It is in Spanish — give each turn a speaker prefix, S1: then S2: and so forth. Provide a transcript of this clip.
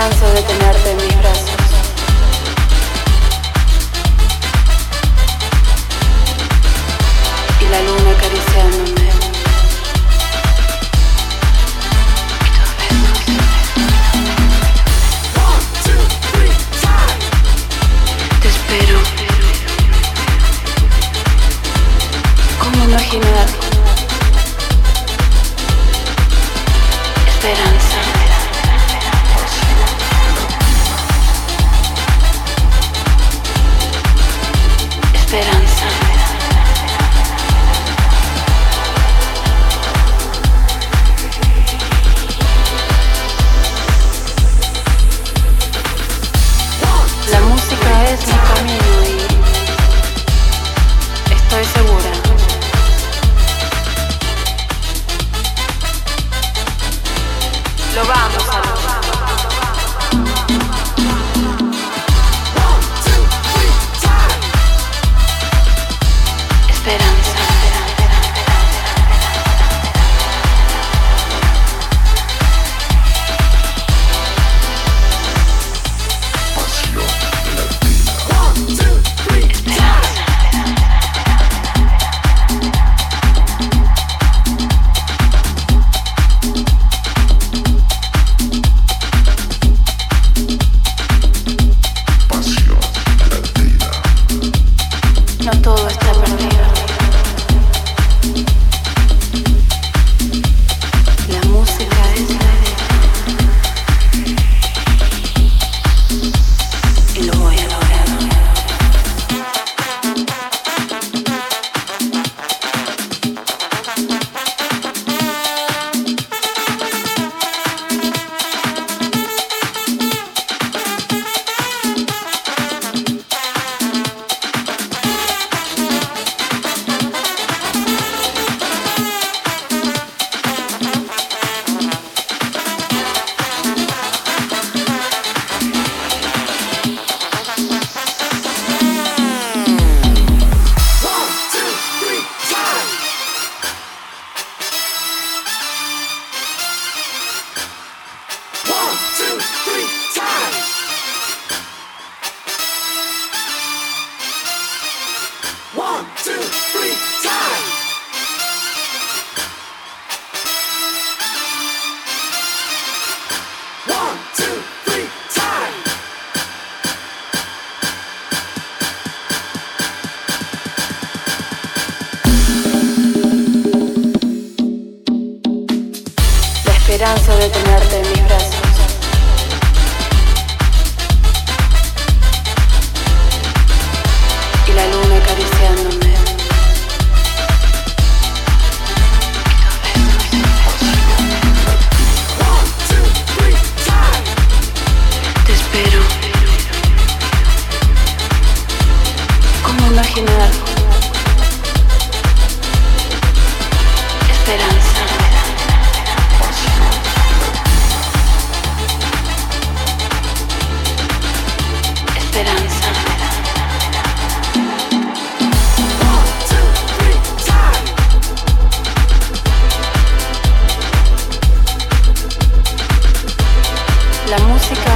S1: canso de tenerte en mis brazos. Y la luna acariciándome. Te espero. ¿Cómo imaginar? Esperanza. canso de tenerte en mis brazos. la música